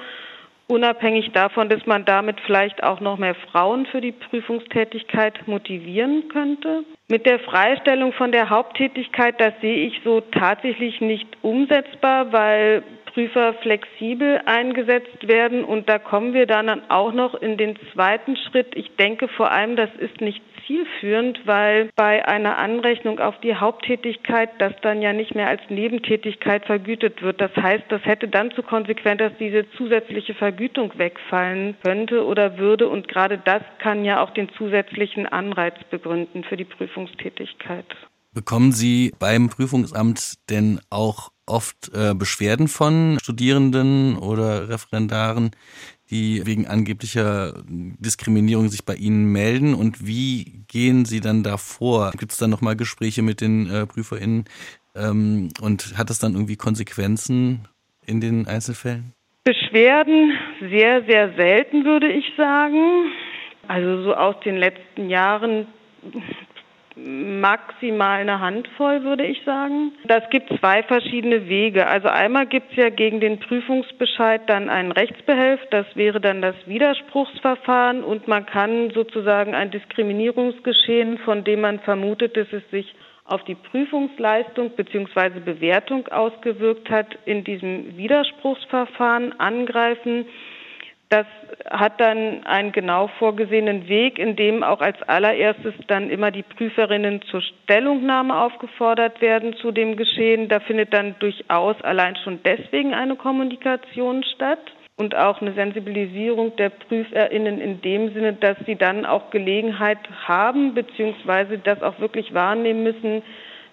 unabhängig davon, dass man damit vielleicht auch noch mehr Frauen für die Prüfungstätigkeit motivieren könnte. Mit der Freistellung von der Haupttätigkeit, das sehe ich so tatsächlich nicht umsetzbar, weil Prüfer flexibel eingesetzt werden. Und da kommen wir dann auch noch in den zweiten Schritt. Ich denke vor allem, das ist nicht zielführend, weil bei einer Anrechnung auf die Haupttätigkeit das dann ja nicht mehr als Nebentätigkeit vergütet wird. Das heißt, das hätte dann zur Konsequenz, dass diese zusätzliche Vergütung wegfallen könnte oder würde. Und gerade das kann ja auch den zusätzlichen Anreiz begründen für die Prüfungstätigkeit. Bekommen Sie beim Prüfungsamt denn auch oft äh, Beschwerden von Studierenden oder Referendaren, die wegen angeblicher Diskriminierung sich bei Ihnen melden? Und wie gehen Sie dann da vor? Gibt es dann nochmal Gespräche mit den äh, PrüferInnen? Ähm, und hat das dann irgendwie Konsequenzen in den Einzelfällen? Beschwerden sehr, sehr selten, würde ich sagen. Also so aus den letzten Jahren maximal eine Handvoll, würde ich sagen. Das gibt zwei verschiedene Wege. Also einmal gibt es ja gegen den Prüfungsbescheid dann einen Rechtsbehelf, das wäre dann das Widerspruchsverfahren und man kann sozusagen ein Diskriminierungsgeschehen, von dem man vermutet, dass es sich auf die Prüfungsleistung bzw. Bewertung ausgewirkt hat, in diesem Widerspruchsverfahren angreifen. Das hat dann einen genau vorgesehenen Weg, in dem auch als allererstes dann immer die Prüferinnen zur Stellungnahme aufgefordert werden zu dem Geschehen. Da findet dann durchaus allein schon deswegen eine Kommunikation statt und auch eine Sensibilisierung der Prüferinnen in dem Sinne, dass sie dann auch Gelegenheit haben, beziehungsweise das auch wirklich wahrnehmen müssen,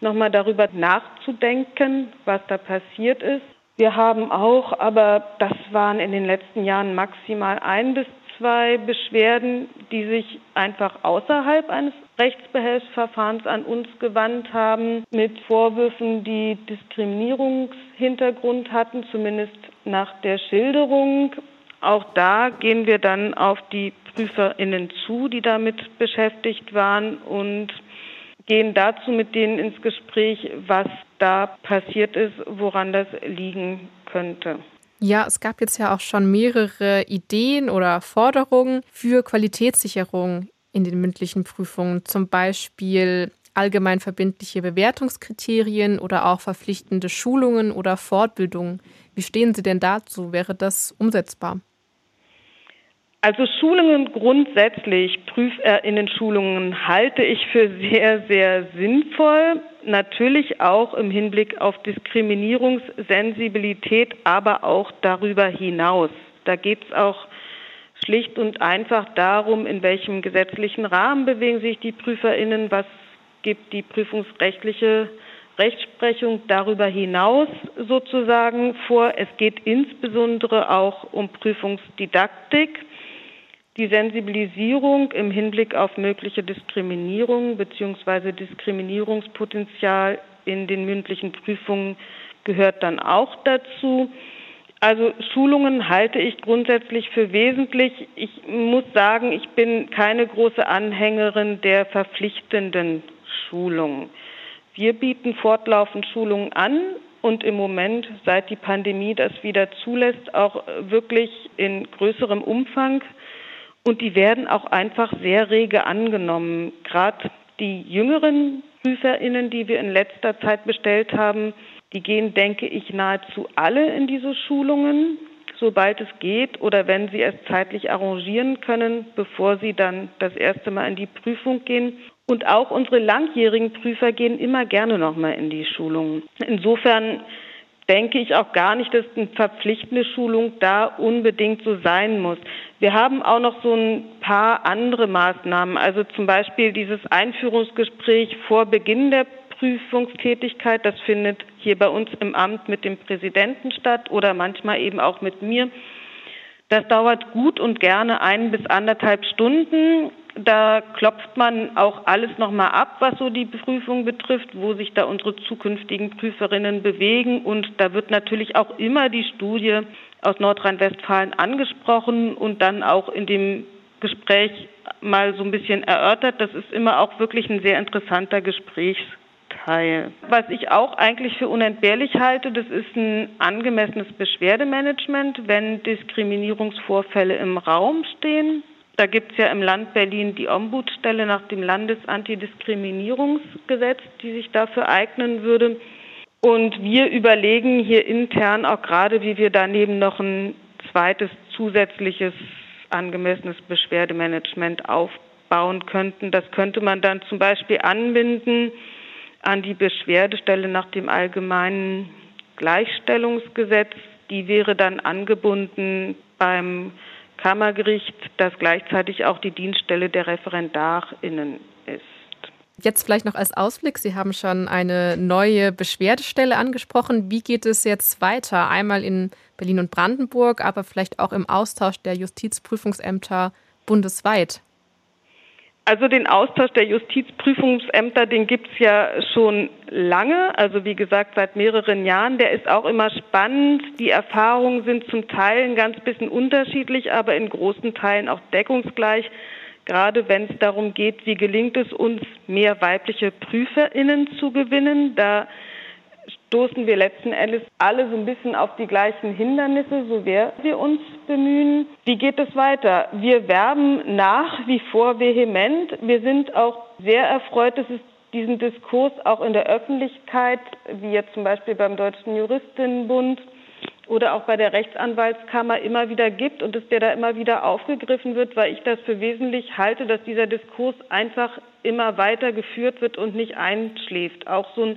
nochmal darüber nachzudenken, was da passiert ist wir haben auch, aber das waren in den letzten Jahren maximal ein bis zwei Beschwerden, die sich einfach außerhalb eines Rechtsbehelfsverfahrens an uns gewandt haben, mit Vorwürfen, die Diskriminierungshintergrund hatten, zumindest nach der Schilderung. Auch da gehen wir dann auf die PrüferInnen zu, die damit beschäftigt waren und gehen dazu mit denen ins Gespräch, was da passiert ist, woran das liegen könnte. Ja, es gab jetzt ja auch schon mehrere Ideen oder Forderungen für Qualitätssicherung in den mündlichen Prüfungen, zum Beispiel allgemein verbindliche Bewertungskriterien oder auch verpflichtende Schulungen oder Fortbildungen. Wie stehen Sie denn dazu? Wäre das umsetzbar? Also Schulungen grundsätzlich, Prüferinnen-Schulungen halte ich für sehr, sehr sinnvoll. Natürlich auch im Hinblick auf Diskriminierungssensibilität, aber auch darüber hinaus. Da geht es auch schlicht und einfach darum, in welchem gesetzlichen Rahmen bewegen sich die Prüferinnen, was gibt die prüfungsrechtliche Rechtsprechung darüber hinaus sozusagen vor. Es geht insbesondere auch um Prüfungsdidaktik die Sensibilisierung im Hinblick auf mögliche Diskriminierung bzw. Diskriminierungspotenzial in den mündlichen Prüfungen gehört dann auch dazu. Also Schulungen halte ich grundsätzlich für wesentlich. Ich muss sagen, ich bin keine große Anhängerin der verpflichtenden Schulungen. Wir bieten fortlaufend Schulungen an und im Moment, seit die Pandemie das wieder zulässt, auch wirklich in größerem Umfang. Und die werden auch einfach sehr rege angenommen. Gerade die jüngeren PrüferInnen, die wir in letzter Zeit bestellt haben, die gehen, denke ich, nahezu alle in diese Schulungen, sobald es geht oder wenn sie es zeitlich arrangieren können, bevor sie dann das erste Mal in die Prüfung gehen. Und auch unsere langjährigen Prüfer gehen immer gerne nochmal in die Schulung. Insofern denke ich auch gar nicht, dass eine verpflichtende Schulung da unbedingt so sein muss. Wir haben auch noch so ein paar andere Maßnahmen, also zum Beispiel dieses Einführungsgespräch vor Beginn der Prüfungstätigkeit. Das findet hier bei uns im Amt mit dem Präsidenten statt oder manchmal eben auch mit mir. Das dauert gut und gerne ein bis anderthalb Stunden. Da klopft man auch alles nochmal ab, was so die Prüfung betrifft, wo sich da unsere zukünftigen Prüferinnen bewegen. Und da wird natürlich auch immer die Studie aus Nordrhein-Westfalen angesprochen und dann auch in dem Gespräch mal so ein bisschen erörtert. Das ist immer auch wirklich ein sehr interessanter Gesprächs Teil. Was ich auch eigentlich für unentbehrlich halte, das ist ein angemessenes Beschwerdemanagement, wenn Diskriminierungsvorfälle im Raum stehen. Da gibt es ja im Land Berlin die Ombudsstelle nach dem Landesantidiskriminierungsgesetz, die sich dafür eignen würde. Und wir überlegen hier intern auch gerade, wie wir daneben noch ein zweites zusätzliches angemessenes Beschwerdemanagement aufbauen könnten. Das könnte man dann zum Beispiel anbinden an die Beschwerdestelle nach dem allgemeinen Gleichstellungsgesetz. Die wäre dann angebunden beim Kammergericht, das gleichzeitig auch die Dienststelle der ReferendarInnen ist. Jetzt vielleicht noch als Ausblick. Sie haben schon eine neue Beschwerdestelle angesprochen. Wie geht es jetzt weiter? Einmal in Berlin und Brandenburg, aber vielleicht auch im Austausch der Justizprüfungsämter bundesweit. Also den Austausch der Justizprüfungsämter, den gibt's ja schon lange, also wie gesagt seit mehreren Jahren. Der ist auch immer spannend. Die Erfahrungen sind zum Teil ein ganz bisschen unterschiedlich, aber in großen Teilen auch deckungsgleich. Gerade wenn es darum geht, wie gelingt es uns, mehr weibliche PrüferInnen zu gewinnen. Da stoßen wir letzten Endes alle so ein bisschen auf die gleichen Hindernisse, so sehr wir uns bemühen. Wie geht es weiter? Wir werben nach wie vor vehement. Wir sind auch sehr erfreut, dass es diesen Diskurs auch in der Öffentlichkeit, wie jetzt zum Beispiel beim Deutschen Juristinnenbund oder auch bei der Rechtsanwaltskammer immer wieder gibt und dass der da immer wieder aufgegriffen wird, weil ich das für wesentlich halte, dass dieser Diskurs einfach immer weiter geführt wird und nicht einschläft. Auch so ein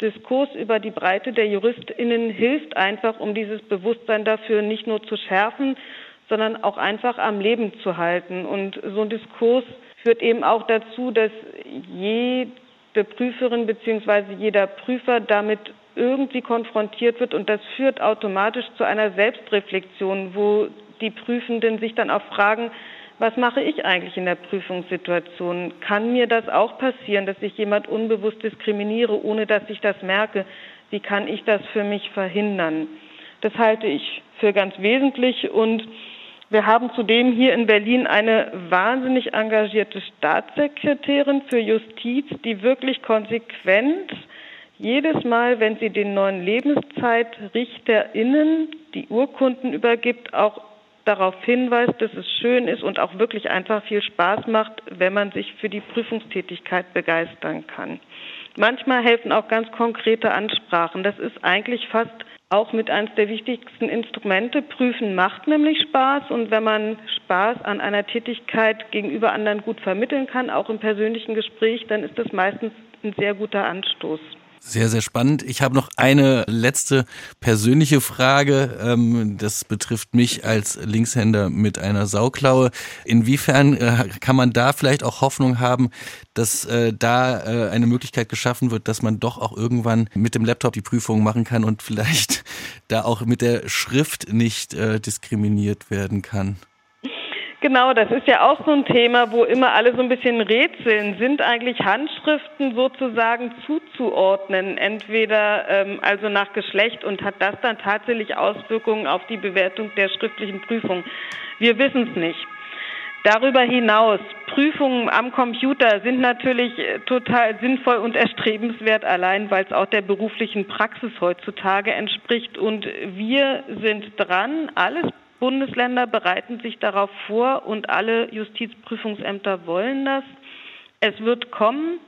Diskurs über die Breite der JuristInnen hilft einfach, um dieses Bewusstsein dafür nicht nur zu schärfen, sondern auch einfach am Leben zu halten. Und so ein Diskurs führt eben auch dazu, dass jede Prüferin bzw. jeder Prüfer damit irgendwie konfrontiert wird und das führt automatisch zu einer Selbstreflexion, wo die Prüfenden sich dann auch fragen, was mache ich eigentlich in der Prüfungssituation? Kann mir das auch passieren, dass ich jemand unbewusst diskriminiere, ohne dass ich das merke? Wie kann ich das für mich verhindern? Das halte ich für ganz wesentlich und wir haben zudem hier in Berlin eine wahnsinnig engagierte Staatssekretärin für Justiz, die wirklich konsequent jedes Mal, wenn sie den neuen LebenszeitrichterInnen die Urkunden übergibt, auch darauf hinweist, dass es schön ist und auch wirklich einfach viel Spaß macht, wenn man sich für die Prüfungstätigkeit begeistern kann. Manchmal helfen auch ganz konkrete Ansprachen. Das ist eigentlich fast auch mit eines der wichtigsten Instrumente. Prüfen macht nämlich Spaß und wenn man Spaß an einer Tätigkeit gegenüber anderen gut vermitteln kann, auch im persönlichen Gespräch, dann ist das meistens ein sehr guter Anstoß. Sehr, sehr spannend. Ich habe noch eine letzte persönliche Frage. Ähm, das betrifft mich als Linkshänder mit einer Sauklaue. Inwiefern äh, kann man da vielleicht auch Hoffnung haben, dass äh, da äh, eine Möglichkeit geschaffen wird, dass man doch auch irgendwann mit dem Laptop die Prüfung machen kann und vielleicht da auch mit der Schrift nicht diskriminiert werden kann? Genau, das ist ja auch so ein Thema, wo immer alle so ein bisschen rätseln. Sind eigentlich Handschriften sozusagen zuzuordnen, entweder ähm, also nach Geschlecht und hat das dann tatsächlich Auswirkungen auf die Bewertung der schriftlichen Prüfung? Wir wissen es nicht. Darüber hinaus, Prüfungen am Computer sind natürlich äh, total sinnvoll und erstrebenswert, allein weil es auch der beruflichen Praxis heutzutage entspricht. Und wir sind dran, alles Bundesländer bereiten sich darauf vor und alle Justizprüfungsämter wollen das. Es wird kommen.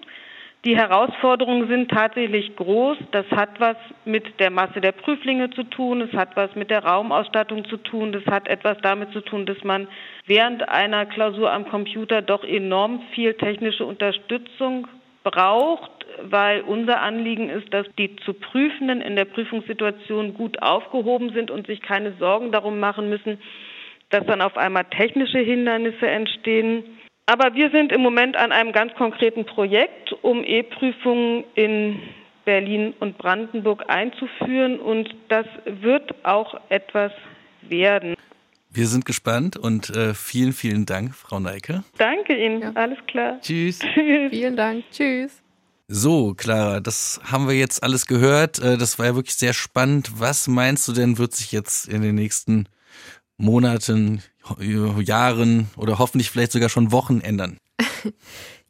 Die Herausforderungen sind tatsächlich groß. Das hat was mit der Masse der Prüflinge zu tun, es hat was mit der Raumausstattung zu tun, das hat etwas damit zu tun, dass man während einer Klausur am Computer doch enorm viel technische Unterstützung braucht, weil unser Anliegen ist, dass die zu Prüfenden in der Prüfungssituation gut aufgehoben sind und sich keine Sorgen darum machen müssen, dass dann auf einmal technische Hindernisse entstehen. Aber wir sind im Moment an einem ganz konkreten Projekt, um E-Prüfungen in Berlin und Brandenburg einzuführen und das wird auch etwas werden. Wir sind gespannt und äh, vielen, vielen Dank, Frau Neike. Danke Ihnen, ja. alles klar. Tschüss. Tschüss. Vielen Dank. Tschüss. So, Clara, das haben wir jetzt alles gehört. Äh, das war ja wirklich sehr spannend. Was meinst du denn, wird sich jetzt in den nächsten Monaten, Jahren oder hoffentlich vielleicht sogar schon Wochen ändern?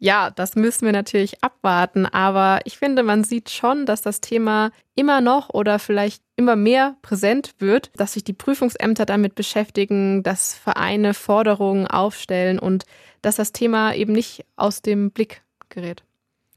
Ja, das müssen wir natürlich abwarten, aber ich finde, man sieht schon, dass das Thema immer noch oder vielleicht immer mehr präsent wird, dass sich die Prüfungsämter damit beschäftigen, dass Vereine Forderungen aufstellen und dass das Thema eben nicht aus dem Blick gerät.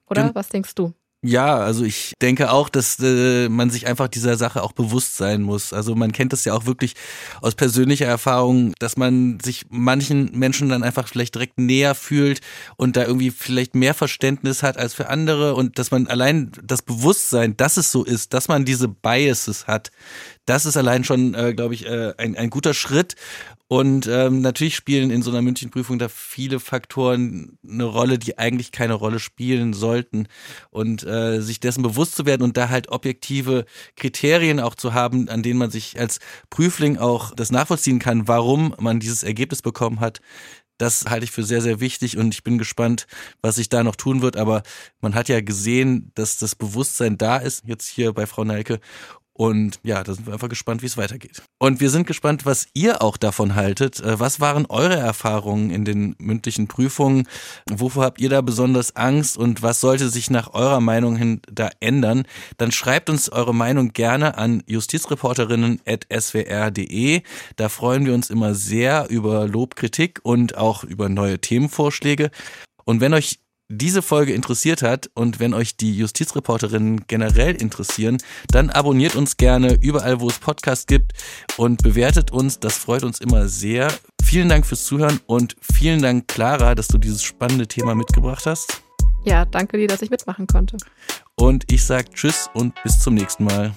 Oder was denkst du? Ja, also ich denke auch, dass äh, man sich einfach dieser Sache auch bewusst sein muss. Also man kennt das ja auch wirklich aus persönlicher Erfahrung, dass man sich manchen Menschen dann einfach vielleicht direkt näher fühlt und da irgendwie vielleicht mehr Verständnis hat als für andere und dass man allein das Bewusstsein, dass es so ist, dass man diese Biases hat, das ist allein schon, äh, glaube ich, äh, ein, ein guter Schritt. Und ähm, natürlich spielen in so einer Münchenprüfung da viele Faktoren eine Rolle, die eigentlich keine Rolle spielen sollten. Und äh, sich dessen bewusst zu werden und da halt objektive Kriterien auch zu haben, an denen man sich als Prüfling auch das nachvollziehen kann, warum man dieses Ergebnis bekommen hat, das halte ich für sehr, sehr wichtig und ich bin gespannt, was sich da noch tun wird. Aber man hat ja gesehen, dass das Bewusstsein da ist, jetzt hier bei Frau Neike. Und ja, da sind wir einfach gespannt, wie es weitergeht. Und wir sind gespannt, was ihr auch davon haltet. Äh, was waren eure Erfahrungen in den mündlichen Prüfungen? Wovor habt ihr da besonders Angst und was sollte sich nach eurer Meinung hin da ändern? Dann schreibt uns eure Meinung gerne an justizreporterinnen.swr.de. Da freuen wir uns immer sehr über Lob, Kritik und auch über neue Themenvorschläge. Und wenn euch diese Folge interessiert hat und wenn euch die Justizreporterinnen generell interessieren, dann abonniert uns gerne überall, wo es Podcasts gibt und bewertet uns. Das freut uns immer sehr. Vielen Dank fürs Zuhören und vielen Dank, Clara, dass du dieses spannende Thema mitgebracht hast. Ja, danke dir, dass ich mitmachen konnte. Und ich sage Tschüss und bis zum nächsten Mal.